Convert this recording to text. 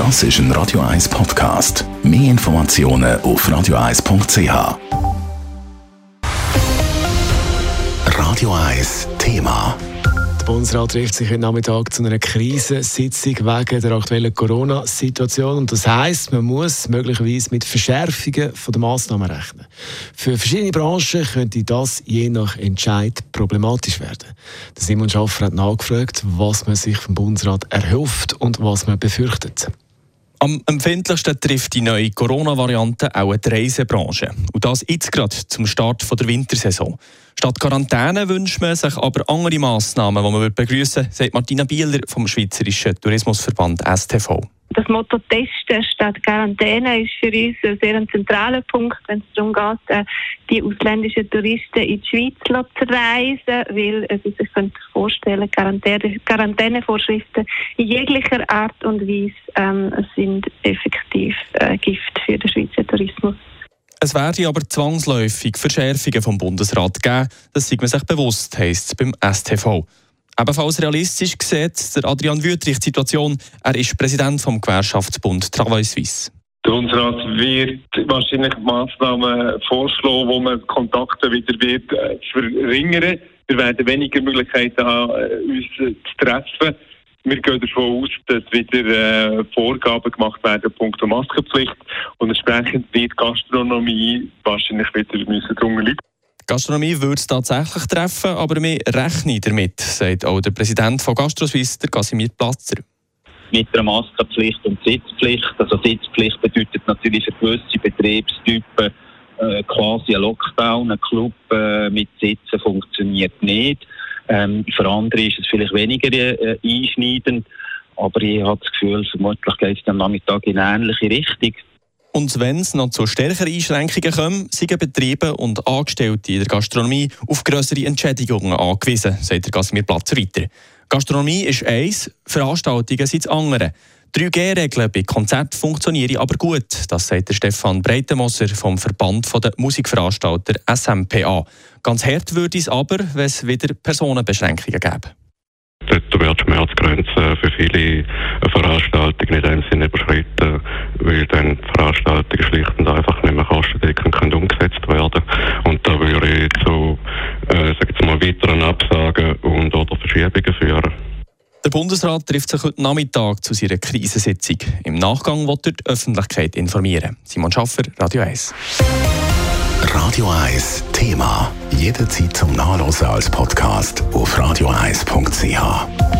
Das ist ein Radio 1 Podcast. Mehr Informationen auf radio1.ch. Radio 1 Thema. Der Bundesrat trifft sich heute Nachmittag zu einer Krisensitzung wegen der aktuellen Corona-Situation. Und das heisst, man muss möglicherweise mit Verschärfungen der Massnahmen rechnen. Für verschiedene Branchen könnte das je nach Entscheid problematisch werden. Simon Schaffer hat nachgefragt, was man sich vom Bundesrat erhofft und was man befürchtet. Am empfindlichsten trifft die neue Corona-Variante auch die Reisebranche. Und das jetzt gerade zum Start der Wintersaison. Statt Quarantäne wünscht man sich aber andere Massnahmen, die man begrüßen würde, sagt Martina Bieler vom Schweizerischen Tourismusverband STV. Das Motto Testen statt Quarantäne ist für uns ein sehr zentraler Punkt, wenn es darum geht, äh, die ausländischen Touristen in die Schweiz zu reisen, weil äh, sie sich vorstellen Quarantäne, Quarantänevorschriften in jeglicher Art und Weise ähm, sind effektiv äh, Gift für den Schweizer Tourismus. Es werde aber zwangsläufig Verschärfungen vom Bundesrat geben, das sieht man sich bewusst, heisst beim STV. Ebenfalls realistisch sieht der Adrian Wüttrich die Situation. Er ist Präsident vom Gewerkschaftsbund Travail Suisse. Der Bundesrat wird wahrscheinlich Massnahmen vorschlagen, wo man Kontakte wieder wird äh, verringern. Wir werden weniger Möglichkeiten haben, äh, uns zu treffen. Wir gehen davon aus, dass wieder äh, Vorgaben gemacht werden, punkto Maskenpflicht. Und entsprechend wird Gastronomie wahrscheinlich wieder müssen drunter leiden. Gastronomie würde es tatsächlich treffen, aber wir rechnen damit, sagt auch der Präsident von GastroSwiss, der Casimir Platzer. Mit der Maskenpflicht und Sitzpflicht. Also Sitzpflicht bedeutet natürlich für gewisse Betriebstypen äh, quasi ein Lockdown. Ein Club äh, mit Sitzen funktioniert nicht. Ähm, für andere ist es vielleicht weniger äh, einschneidend. Aber ich habe das Gefühl, vermutlich geht es am Nachmittag in eine ähnliche Richtung. Und wenn es noch zu stärkeren Einschränkungen kommt, sind Betriebe und Angestellte in der Gastronomie auf größere Entschädigungen angewiesen, sagt der Casimir Platzer weiter. Gastronomie ist eins, Veranstaltungen sind das andere. 3G-Regeln bei Konzerten funktionieren aber gut, das sagt der Stefan Breitenmosser vom Verband der Musikveranstalter SMPA. Ganz hart würde es aber, wenn es wieder Personenbeschränkungen gäbe. Dort wird die Schmerzgrenze für viele Veranstaltungen in dem überschritten, weil dann Der Bundesrat trifft sich heute Nachmittag zu seiner Krisensitzung. Im Nachgang wird er die Öffentlichkeit informieren. Simon Schaffer, Radio 1. Radio 1 Thema. Jederzeit zum Nachlesen als Podcast auf radio1.ch.